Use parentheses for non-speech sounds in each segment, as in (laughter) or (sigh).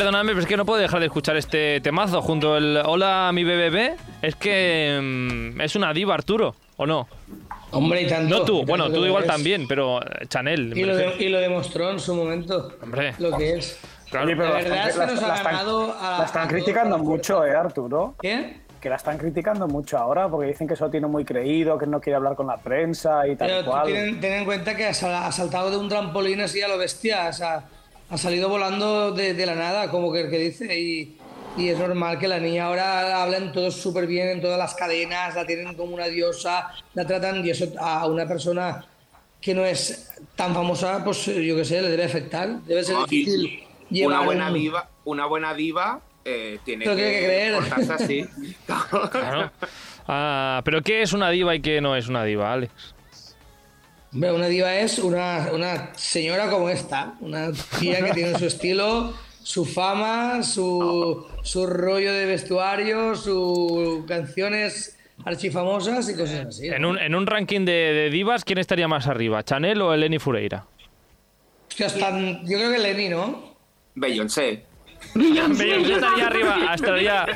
perdonadme, pero es que no puedo dejar de escuchar este temazo junto al Hola mi BBB. Es que mm, es una diva, Arturo, ¿o no? Hombre, y tanto. No tú, tanto bueno, tú igual es. también, pero eh, Chanel. Y lo, refiero. de- y lo demostró en su momento. Hombre. Lo que es. Claro. Oye, pero La verdad están- es que nos la ha ganado a- La están a criticando mucho, ¿eh, Arturo? ¿Qué? Que la están criticando mucho ahora porque dicen que eso tiene muy creído, que no quiere hablar con la prensa y tal Pero cual. ten, ten en cuenta que ha saltado de un trampolín así a lo bestia. O sea, ha salido volando de, de la nada, como que, que dice. Y, y es normal que la niña ahora hablen todos súper bien en todas las cadenas, la tienen como una diosa, la tratan, y eso a una persona que no es tan famosa, pues yo qué sé, le debe afectar. Debe ser No, y difícil. una buena un- diva, una buena diva eh, tiene que, tiene que creer. portarse así. (laughs) Claro. Ah, pero ¿qué es una diva y qué no es una diva, Alex? Hombre, una diva es una, una señora como esta, una tía que tiene su estilo, su fama, su, su rollo de vestuario, sus canciones archifamosas y cosas así. En un, en un ranking de, de divas, ¿quién estaría más arriba? ¿Chanel o Eleni Fureira? Hostia, están- yo creo que Lenny, ¿no? Beyoncé. Beyoncé estaría arriba, estaría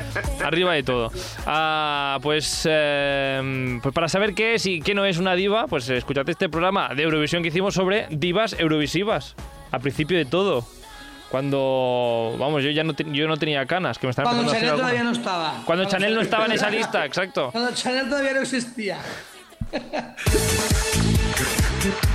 arriba de todo. Ah, pues, eh, pues para saber qué es y qué no es una diva, pues escúchate este programa de Eurovisión que hicimos sobre divas eurovisivas. Al principio de todo. Cuando, vamos, yo ya no, te- yo no tenía canas, que me estaban Cuando Chanel todavía no estaba. Cuando Chanel no estaba en esa lista, exacto. Cuando Chanel todavía no existía. (laughs)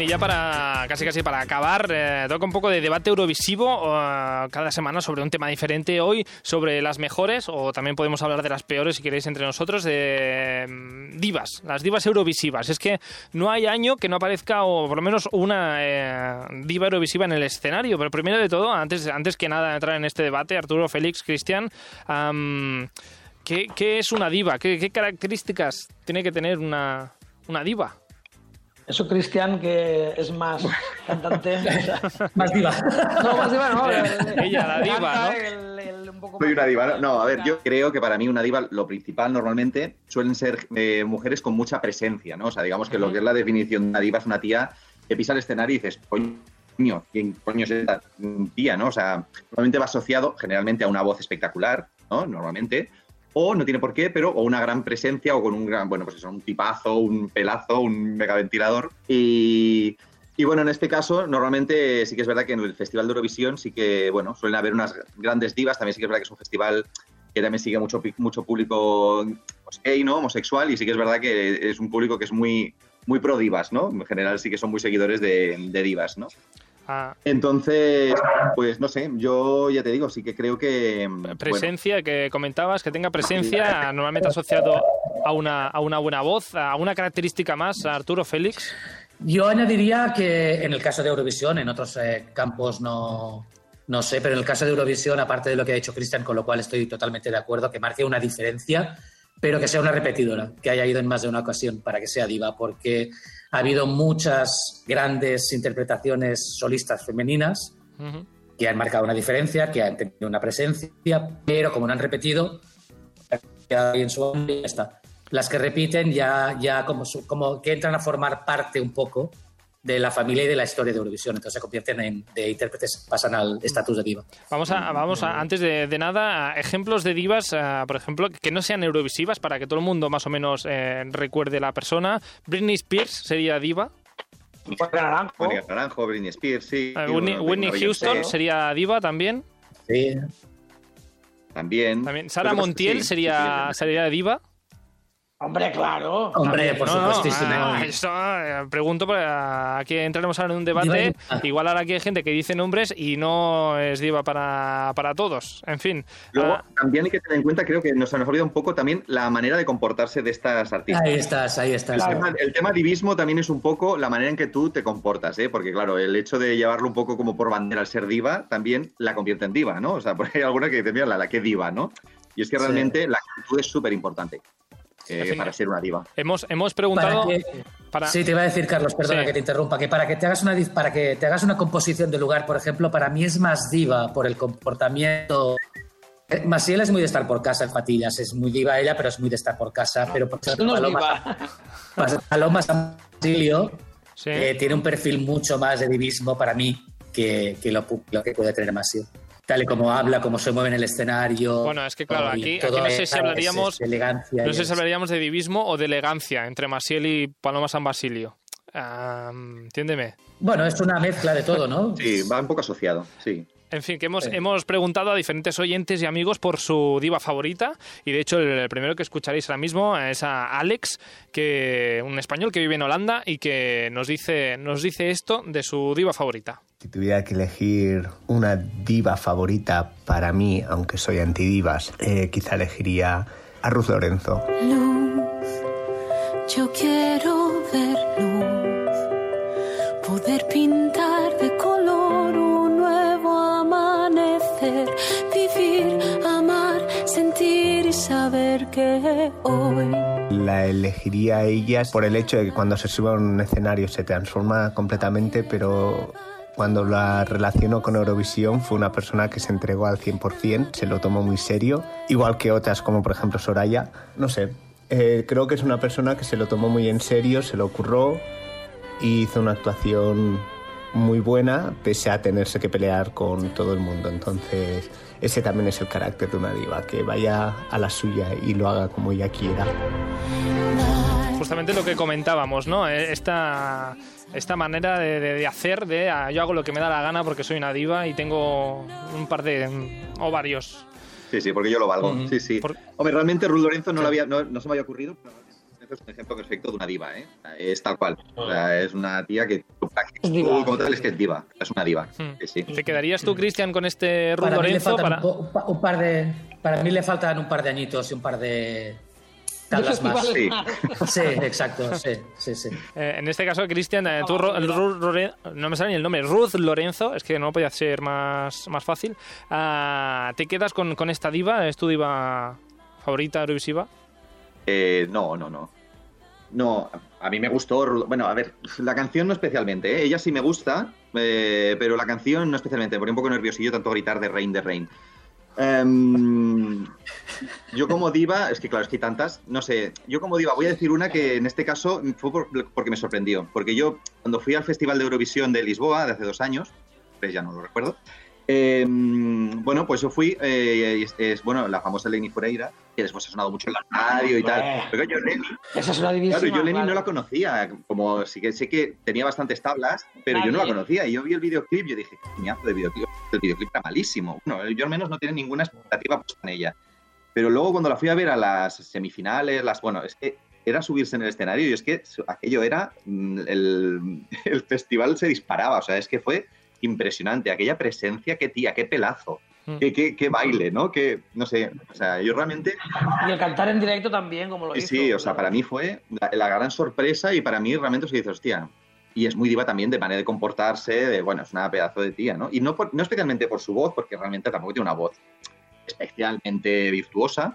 Y ya para casi casi para acabar, eh, toca un poco de debate eurovisivo eh, cada semana sobre un tema diferente. Hoy sobre las mejores, o también podemos hablar de las peores si queréis entre nosotros, de mm, divas, las divas eurovisivas. Es que no hay año que no aparezca, o por lo menos una eh, diva eurovisiva en el escenario. Pero primero de todo, antes, antes que nada entrar en este debate, Arturo, Félix, Cristian, ¿qué, qué es una diva? ¿Qué, qué características tiene que tener una, una diva? Eso, Cristian, que es más cantante. (laughs) Más diva. no, más diva, no. Ella, la diva, ¿no? el- el- un poco Soy una diva. ¿no? No, a ver, yo creo que para mí una diva, lo principal normalmente suelen ser eh, mujeres con mucha presencia, ¿no? O sea, digamos que lo que es la definición de una diva es una tía que pisa el escenario y dices, coño, ¿quién coño es esta tía, no? O sea, normalmente va asociado generalmente a una voz espectacular, ¿no? Normalmente. O no tiene por qué, pero o una gran presencia o con un gran, bueno, pues eso, un tipazo, un pelazo, un megaventilador. Y, y bueno, en este caso, normalmente sí que es verdad que en el Festival de Eurovisión sí que, bueno, suelen haber unas grandes divas. También sí que es verdad que es un festival que también sigue mucho, mucho público pues, gay, ¿no? Homosexual. Y sí que es verdad que es un público que es muy, muy pro divas, ¿no? En general sí que son muy seguidores de, de divas, ¿no? Ah, Entonces, pues no sé, yo ya te digo, sí que creo que... bueno, presencia que comentabas, que tenga presencia, normalmente asociado a una, a una buena voz, a una característica más, Arturo Félix. Yo añadiría que en el caso de Eurovisión, en otros eh, campos no, no sé, pero en el caso de Eurovisión, aparte de lo que ha dicho Cristian, con lo cual estoy totalmente de acuerdo, que marque una diferencia, pero que sea una repetidora, que haya ido en más de una ocasión para que sea diva, porque ha habido muchas grandes interpretaciones solistas femeninas Ujú. que han marcado una diferencia, que han tenido una presencia, pero como no han repetido, ya en su ya está. Las que repiten ya, ya como, como que entran a formar parte un poco de la familia y de la historia de Eurovisión, entonces se convierten en de intérpretes, pasan al estatus de diva. Vamos a, vamos a, antes de, de nada, a ejemplos de divas, ah, por ejemplo, que no sean eurovisivas, para que todo el mundo más o menos eh, recuerde la persona. Britney Spears sería diva. Naranjo. Mónica Naranjo, Britney Spears, sí. Y Whitney, bueno, Whitney Beyoncé Houston sería diva también. Sí. También. también. Sara Montiel sí, sería, sí, sí, sería diva. Hombre, claro. Hombre, por No, no, supuestísimo. ah, eso, eh, pregunto, porque aquí entraremos ahora en un debate. Diva Igual ahora aquí hay gente que dice nombres y no es diva para, para todos. En fin. Luego, ah, también hay que tener en cuenta, creo que nos, se nos olvida un poco también la manera de comportarse de estas artistas. Ahí estás, ahí estás. El tema, el tema divismo también es un poco la manera en que tú te comportas, ¿eh? porque claro, el hecho de llevarlo un poco como por bandera al ser diva también la convierte en diva, ¿no? O sea, (laughs) porque hay alguna que dice, mira, la, la que diva, ¿no? Y es que Sí. realmente la actitud es súper importante eh, para ser una diva. hemos, hemos Para preguntado. que, para- Sí, te iba a decir, Carlos, perdona Sí. que te interrumpa, que para que te hagas una para que te hagas una composición de lugar, por ejemplo, para mí es más diva por el comportamiento. Masiel es muy de estar por casa en patillas, es muy diva ella, pero es muy de estar por casa. Pero por ejemplo, No Paloma, (laughs) Paloma Samsilio Sí. eh, tiene un perfil mucho más de divismo para mí que, que lo, que puede tener Masio. Tal y como habla, cómo se mueve en el escenario. Bueno, es que claro, aquí, no sé si hablaríamos, es de elegancia. no sé si hablaríamos de divismo o de elegancia entre Masiel y Paloma San Basilio. Ah, entiéndeme. Bueno, es una mezcla de todo, ¿no? Sí, va un poco asociado, sí. En fin, que hemos, hemos preguntado a diferentes oyentes y amigos por su diva favorita y de hecho el, el primero que escucharéis ahora mismo es a Alex, que un español que vive en Holanda y que nos dice, nos dice esto de su diva favorita. Si tuviera que elegir una diva favorita para mí, aunque soy antidivas, eh, quizá elegiría a Ruth Lorenzo. Luz, yo quiero La elegiría a ella por el hecho de que cuando se sube a un escenario se transforma completamente, pero cuando la relaciono con Eurovisión fue una persona que se entregó al 100%, se lo tomó muy serio, igual que otras como por ejemplo Soraya. No sé, eh, creo que es una persona que se lo tomó muy en serio, se lo ocurrió y hizo una actuación muy buena pese a tenerse que pelear con todo el mundo. Entonces ese también es el carácter de una diva, que vaya a la suya y lo haga como ella quiera. Justamente lo que comentábamos, ¿no? Eh, Esta, esta manera de, de- de hacer, de ah, yo hago lo que me da la gana porque soy una diva y tengo un par de mm, ovarios. Sí, sí, porque yo lo valgo. Sí, sí. Por- Hombre, realmente Ruth Lorenzo no, lo había, no, no se me había ocurrido, pero Es un ejemplo perfecto de una diva, ¿eh? Es tal cual. O sea, es una tía que Es diva, como tal sí, es que es diva. Es una diva. Hmm. Sí. ¿Te quedarías tú, Cristian, con este Ruth Para mí, le Lorenzo? Para... un, po- un pa- un par de. Para mí le faltan un par de añitos y un par de tablas más. Sí. Sí, exacto, sí, sí, sí. Eh, en este caso, Cristian, eh, tú, Ro- Ru- no me sale ni el nombre, Ruth Lorenzo, es que no podía ser más, más fácil. Ah, ¿Te quedas con, con esta diva? ¿Es tu diva favorita Eurovisiva? Eh, no, no, no. No, a- mí me gustó. Bueno, a ver, la canción no especialmente. ¿eh? Ella sí me gusta, eh, pero la canción no especialmente. Porque un poco nerviosillo tanto gritar de Rain de Rain. Em, yo como diva, es que claro, es que hay tantas, no sé, yo como diva voy a decir una que en este caso fue por- porque me sorprendió, porque yo cuando fui al Festival de Eurovisión de Lisboa de hace dos años, pues ya no lo recuerdo, em, bueno, pues yo fui, eh, es, es, bueno, la famosa Lenny Fureira, que después ha sonado mucho en la radio y tal, pero yo Lenny, Esa es una. Claro, yo Lenny claro. no la conocía, como sí que sé que tenía bastantes tablas, pero yo no la conocía. Y yo vi el videoclip y yo dije, qué coñazo de videoclip. El videoclip está malísimo. Bueno, yo al menos no tenía ninguna expectativa puesta en ella. Pero luego cuando la fui a ver a las semifinales, las bueno, es que era subirse en el escenario y es que aquello era mm, el, (laughs) el festival se disparaba, o sea, es que fue impresionante aquella presencia, qué tía, qué pelazo, Mm. qué, qué, qué baile, ¿no? Que no sé, o sea, yo realmente Y el cantar en directo también, como lo hizo. sí, o sea, para mí fue la, la gran sorpresa y para mí realmente os dice, hostia. Y es muy diva también de manera de comportarse, de, bueno, es una pedazo de tía, ¿no? Y no, por- no especialmente por su voz, porque realmente tampoco tiene una voz especialmente virtuosa.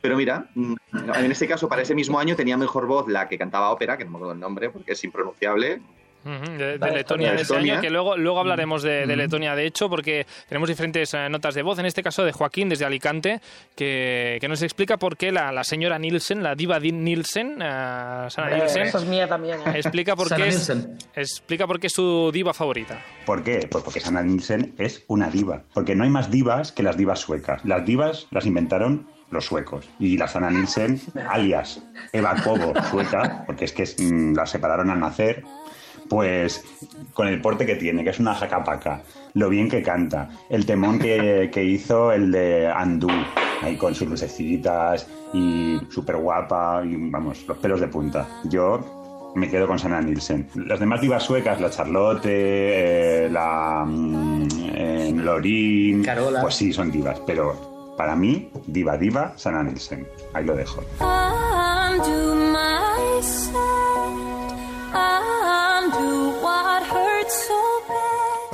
Pero mira, mm, en este caso, para ese mismo año tenía mejor voz la que cantaba ópera, que no me acuerdo el nombre porque es impronunciable. De, Letonia de ese año, que luego, luego hablaremos de, de. Letonia, de hecho, porque tenemos diferentes eh, notas de voz, en este caso de Joaquín desde Alicante, que, que nos explica por qué la, la señora Nielsen, la diva Di- Nielsen, Sana Eh, Nielsen, esa es mía también. ¿eh? explica por, Sana qué es, Nielsen. explica por qué es su diva favorita. ¿Por qué? Pues porque Sanna Nielsen es una diva. Porque no hay más divas que las divas suecas. Las divas las inventaron los suecos. Y la Sanna Nielsen, alias Eva Kobo, sueca, porque es que es, mm, la separaron al nacer, pues con el porte que tiene, que es una jacapaca, lo bien que canta, el temón que, (laughs) que hizo el de Andú, ahí con sus lucecitas y súper guapa, y vamos, los pelos de punta. Yo me quedo con Sanna Nielsen. Las demás divas suecas, la Charlotte, eh, la mm, eh, Lorin, Carola. pues sí, son divas, pero para mí, diva, diva, Sanna Nielsen. Ahí lo dejo.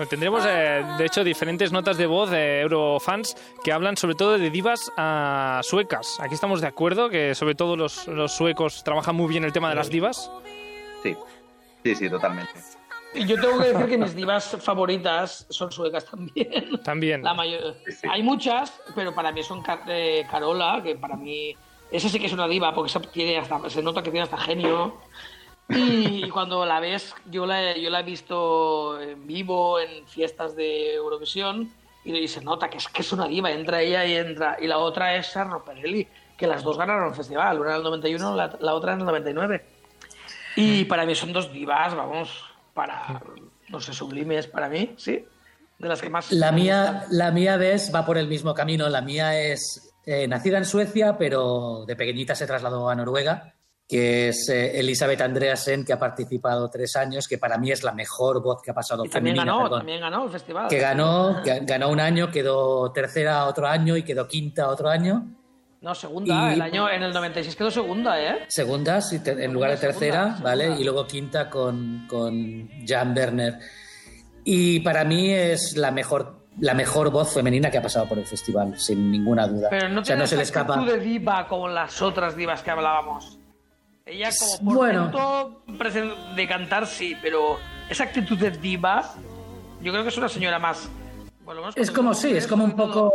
Bueno, tendremos, eh, de hecho, diferentes notas de voz de Eurofans que hablan sobre todo de divas ah, suecas. Aquí estamos de acuerdo que sobre todo los, los suecos trabajan muy bien el tema de las divas. Sí, sí, sí, totalmente. Y yo tengo que decir que mis divas favoritas son suecas también. También. La mayor... Sí, sí. Hay muchas, pero para mí son Car- eh, Carola, que para mí esa sí que es una diva, porque esa tiene hasta, se nota que tiene hasta genio. Y, y cuando la ves, yo la, yo la he visto en vivo, en fiestas de Eurovisión, y se nota que es, que es una diva. Entra ella y entra. Y la otra es Sarno Perelli, que las dos ganaron el festival. Una en el 91, la, la otra en el 99. Y para mí son dos divas, vamos, para, no sé, sublimes para mí, ¿sí? De las que más... La mía, la mía, ves, va por el mismo camino. La mía es eh, nacida en Suecia, pero de pequeñita se trasladó a Noruega, que es eh, Elizabeth Andreasen, que ha participado tres años, que para mí es la mejor voz que ha pasado Y también femenina, ganó, perdón. también ganó el festival. que ganó, que ganó un año, quedó tercera otro año y quedó quinta otro año. No, segunda. Y- El año, en el 96 quedó segunda, ¿eh? Segunda, sí, te- en lugar de tercera, segunda. ¿vale? Y luego quinta con, con Jan Werner. Y para mí es la mejor, la mejor voz femenina que ha pasado por el festival, sin ninguna duda. Pero no o sea, no se le escapa. de diva como las otras divas que hablábamos. Ella como por Bueno. presen- de cantar sí, pero esa actitud de diva, yo creo que es una señora más. menos Es como, sí, es como un poco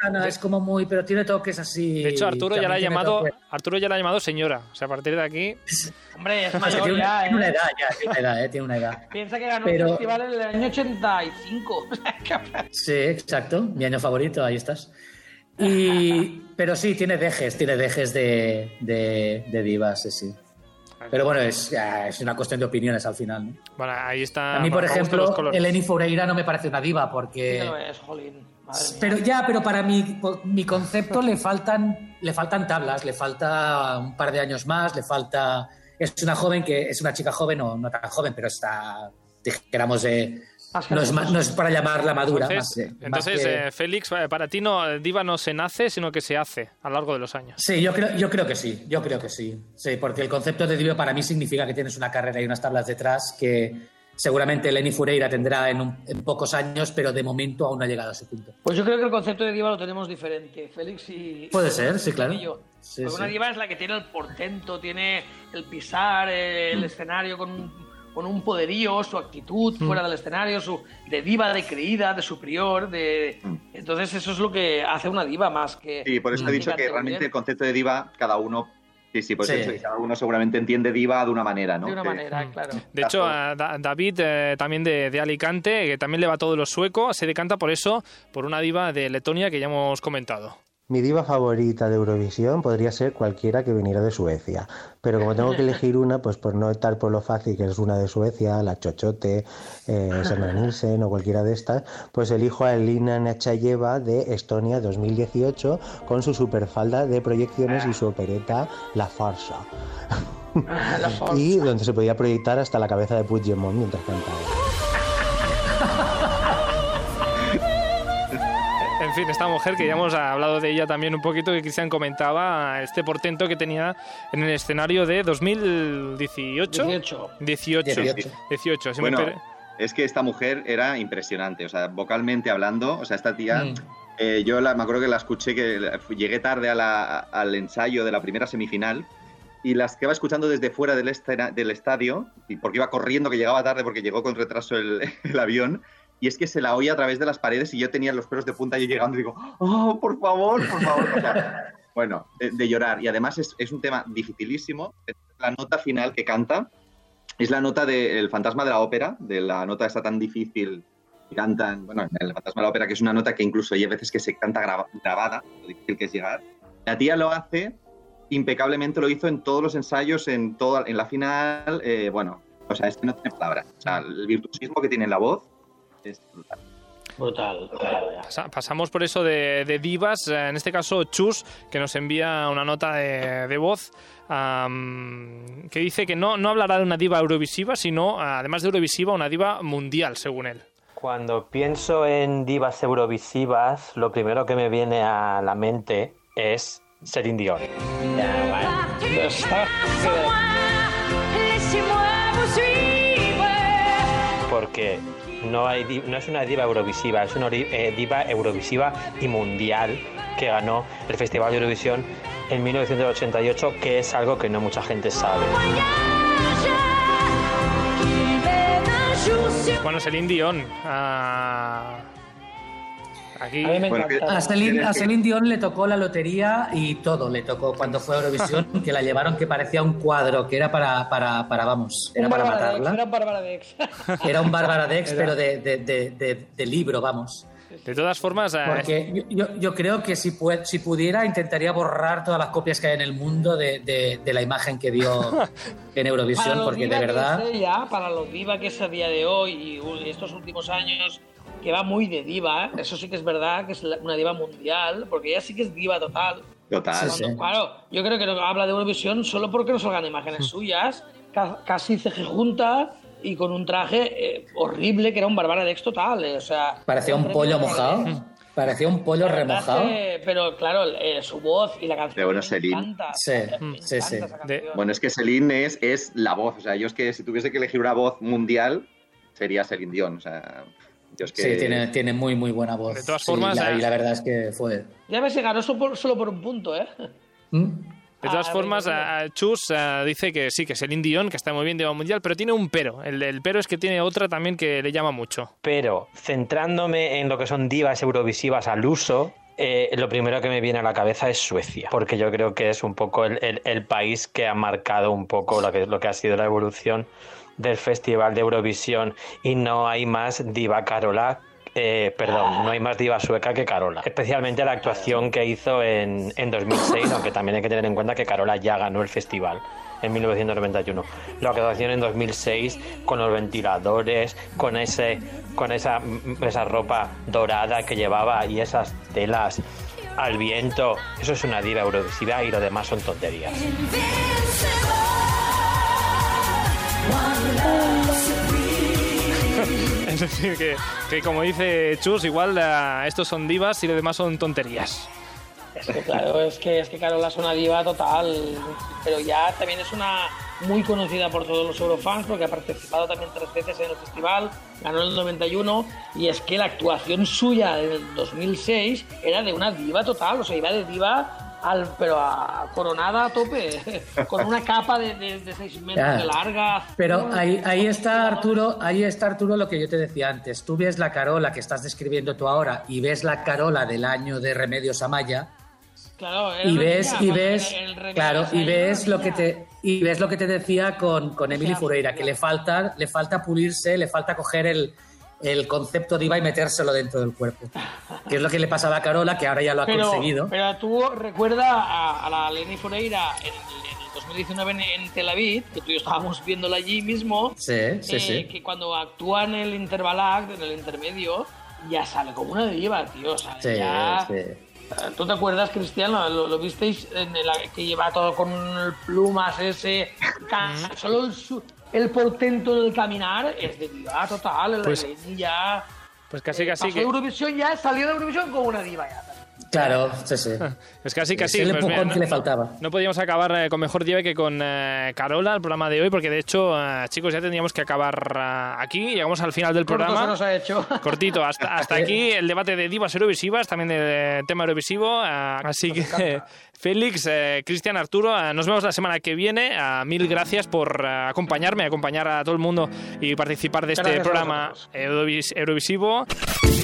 sana, es como muy, pero tiene toques así. De hecho, Arturo ya la ha llamado, toques- Arturo ya la ha llamado señora. O sea, a partir de aquí. (laughs) Hombre, es O sea, mayor tiene, una, ya, tiene una ¿eh? edad ya, tiene una edad, eh, tiene una edad. (laughs) Piensa que ganó Pero- el festival en el año 85. (laughs) Sí, exacto, mi año favorito, ahí estás. Y, pero sí, tiene dejes, tiene dejes de, de, de divas, sí, sí. Pero bueno, es, es una cuestión de opiniones al final. ¿no? Bueno, ahí está. A mí, por los ejemplo. Eleni Foureira no me parece una diva porque... Lo es, jolín. Madre mía. Pero ya, pero para mi, mi concepto le faltan, le faltan tablas, le falta un par de años más, le falta... Es una joven que es una chica joven o no tan joven, pero está, dijéramos, eh, no, es, no es para llamarla madura. Entonces, más, más entonces, que- eh, Félix, eh, para ti no, diva no se nace, sino que se hace a lo largo de los años. Sí, yo creo, yo creo que sí, yo creo que sí. Sí, porque el concepto de diva para mí significa que tienes una carrera y unas tablas detrás que seguramente Lenny Fureira tendrá en, un- en pocos años, pero de momento aún no ha llegado a su punto. Pues yo creo que el concepto de diva lo tenemos diferente, Félix y... Puede ser, sí, claro. y yo. Sí, Porque sí. una diva es la que tiene el portento, tiene el pisar eh, el escenario con un, con un poderío, su actitud Mm. fuera del escenario, su de diva, de creída, de superior, de... Entonces eso es lo que hace una diva más que... Sí, por eso he dicho que realmente bien. el concepto de diva, cada uno. Sí, sí, por eso Sí. que cada uno seguramente entiende diva de una manera, ¿no? De una Que- manera, claro. De hecho, a Da- David, eh, también de, de Alicante, que también le va todo lo sueco, se decanta por eso, por una diva de Letonia que ya hemos comentado. Mi diva favorita de Eurovisión podría ser cualquiera que viniera de Suecia, pero como tengo que (laughs) elegir una, pues por no estar por lo fácil que es una de Suecia, la Chochote, eh, (laughs) Nielsen o cualquiera de estas, pues elijo a Elina Nachayeva de Estonia 2018 con su superfalda de proyecciones y su opereta La Farsa. La forza. (laughs) y donde se podía proyectar hasta la cabeza de Puigdemont mientras cantaba. Fin, esta mujer que ya hemos hablado de ella también un poquito, que Cristian comentaba este portento que tenía en el escenario de 2018. 18. 18. 18. 18. Si Bueno, es que esta mujer era impresionante, o sea, vocalmente hablando, o sea, esta tía, Mm. eh, yo la, me acuerdo que la escuché, que llegué tarde a la- al ensayo de la primera semifinal y las que iba escuchando desde fuera del, del estadio, y porque iba corriendo, que llegaba tarde porque llegó con retraso el, (laughs) el avión, y es que se la oía a través de las paredes y yo tenía los pelos de punta yo llegando y digo, oh, por favor, por favor. O sea, (laughs) bueno, de, de llorar. Y además es, es un tema dificilísimo. La nota final que canta es la nota del fantasma de la ópera, de la nota esta tan difícil que cantan, bueno, en el fantasma de la ópera, que es una nota que incluso hay veces que se canta graba- grabada, lo difícil que es llegar. La tía lo hace impecablemente, lo hizo en todos los ensayos, en, toda, en la final, eh, bueno, o sea, es que no tiene palabras. O sea, el virtuosismo que tiene en la voz es brutal. Brutal. Pasa- pasamos por eso de, de divas, eh, en este caso Chus, que nos envía una nota de, de voz que dice que no, no hablará de una diva eurovisiva, sino, además de eurovisiva, una diva mundial, según él. Cuando pienso en divas eurovisivas, lo primero que me viene a la mente es Celine Dion. Porque no, es una diva eurovisiva, es una eh, diva eurovisiva y mundial que ganó el Festival de Eurovisión en 1988, que es algo que no mucha gente sabe. Bueno, Celine Dion. ah, Aquí... A Celine, a Celine Dion le tocó la lotería y todo le tocó cuando fue a Eurovisión, (laughs) que la llevaron que parecía un cuadro, que era para, para, para vamos, era Un para Dex, matarla. Era un Bárbara Dex. Era un Bárbara Dex, (laughs) pero de, de, de, de- de libro, vamos. De todas formas, eh, Porque yo, yo, yo creo que si, pudiera intentaría borrar todas las copias que hay en el mundo de, de- de la imagen que dio (laughs) en Eurovisión, porque de verdad... ella, para lo diva que es a día de hoy y estos últimos años, que va muy de diva, ¿eh? eso sí que es verdad, que es una diva mundial, porque ella sí que es diva total. Total. Cuando- Claro, yo creo que no habla de Eurovisión solo porque no salgan imágenes suyas, ca- casi junta y con un traje eh, horrible que era un Bárbara Dex total. eh, o sea, Parecía un pollo mojado. Parecía un pollo remojado. que- pero claro, eh, su voz y la canción Pero bueno, me Celine. encanta. Sí, sí, sí. Bueno, es que Celine es, es la voz. O sea, yo es que si tuviese que elegir una voz mundial, sería Celine Dion. O sea, yo es que... Sí, tiene, tiene muy, muy buena voz. De todas Sí, formas, la- eh, y la verdad es que fue... Ya ves, se ganó solo por, solo por un punto, ¿eh? De todas Ah, formas, Chus eh, dice que sí, que Celine Dion, que está muy bien de mundial, pero tiene un pero. El, el pero es que tiene otra también que le llama mucho. Pero centrándome en lo que son divas eurovisivas al uso, eh, lo primero que me viene a la cabeza es Suecia, porque yo creo que es un poco el, el- el país que ha marcado un poco lo que, lo que ha sido la evolución del Festival de Eurovisión y no hay más diva Carola. Eh, perdón, no hay más diva sueca que Carola. Especialmente la actuación que hizo en, en 2006, aunque también hay que tener en cuenta que Carola ya ganó el festival en 1991. La actuación en 2006 con los ventiladores, con ese, con esa, esa ropa dorada que llevaba y esas telas al viento. Eso es una diva eurovisiva y lo demás son tonterías. Es decir, que, que como dice Chus, igual eh, estos son divas y lo demás son tonterías. Es que claro, es que, es que Carola es una diva total, pero ya también es una muy conocida por todos los eurofans porque ha participado también tres veces en el festival, ganó en el 91 y es que la actuación suya en el 2006 era de una diva total, o sea, iba de diva al, pero a, coronada a tope, (laughs) con una capa de, de, de seis metros de larga. Pero ahí, ahí está Arturo, ahí está Arturo lo que yo te decía antes. Tú ves la Carola que estás describiendo tú ahora y ves la Carola del año de Remedios Amaya Claro, y ves y ves el- claro y ves lo que te y ves lo que te decía con, con Emily sea, Fureira que le falta le falta pulirse le falta coger el, el concepto diva y metérselo dentro del cuerpo que es lo que le pasaba a Carola que ahora ya lo ha pero, conseguido Pero tú recuerda a, a la Leni Fureira en, el- en el 2019 en, en Tel Aviv, que tú y yo estábamos viéndola allí mismo, sí sí eh, sí que cuando actúa en el intervalac, en el intermedio, ya sale como una diva, tío. O sea, sí, ya... sí. ¿Tú te acuerdas, Cristiano? ¿Lo, lo visteis? En el, que lleva todo con plumas ese... ca- Solo el, su- el portento del caminar es de diva total. El Pues- Leni ya... Pues casi, casi Pasó que... Eurovisión ya, salió de Eurovisión como una diva ya. Claro sí sí (laughs) Es casi, casi. es el pues, mira, que no- le faltaba No podíamos acabar eh, con mejor diva que con eh, Carola el programa de hoy, porque de hecho, eh, chicos, ya tendríamos que acabar eh, aquí. Llegamos al final del Corto se programa. nos ha hecho. (laughs) Cortito, hasta, hasta aquí (laughs) el debate de divas eurovisivas, también del eh, tema eurovisivo. eh, así que, Félix, eh, Cristian, Arturo, eh, nos vemos la semana que viene. Eh, mil gracias por eh, acompañarme, acompañar a todo el mundo y participar de este Gracias programa eurovis- eurovisivo.